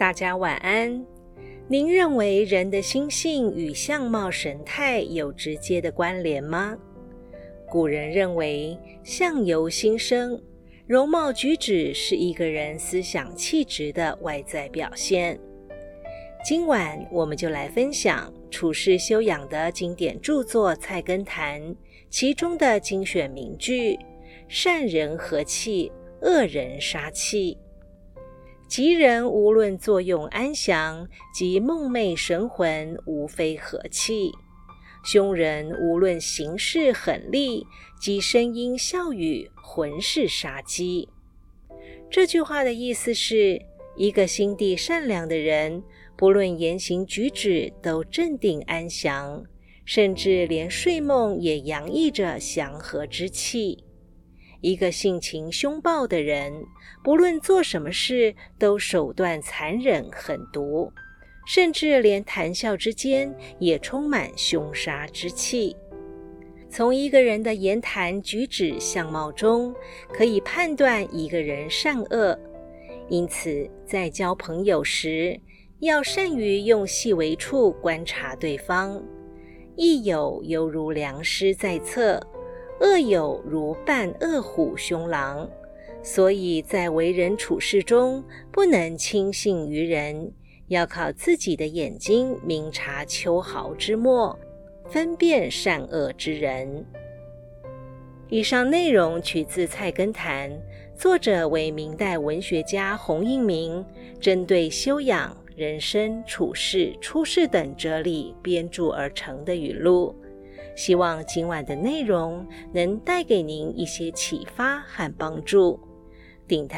大家晚安。您认为人的心性与相貌神态有直接的关联吗？古人认为相由心生，容貌举止是一个人思想气质的外在表现。今晚我们就来分享处世修养的经典著作《菜根谭》，其中的精选名句：“善人和气，恶人杀气。”吉人无论作用安详，及梦寐神魂，无非和气；凶人无论行事狠厉，及声音笑语，浑是杀机。这句话的意思是，一个心地善良的人，不论言行举止都镇定安详，甚至连睡梦也洋溢着祥和之气。一个性情凶暴的人，不论做什么事都手段残忍狠毒，甚至连谈笑之间也充满凶杀之气。从一个人的言谈举止、相貌中，可以判断一个人善恶。因此，在交朋友时，要善于用细微处观察对方。益友犹如良师在侧。恶友如伴恶虎凶狼，所以在为人处事中不能轻信于人，要靠自己的眼睛明察秋毫之末，分辨善恶之人。以上内容取自《菜根谭》，作者为明代文学家洪应明，针对修养、人生处世、出世等哲理编著而成的语录。希望今晚的内容能带给您一些启发和帮助。顶台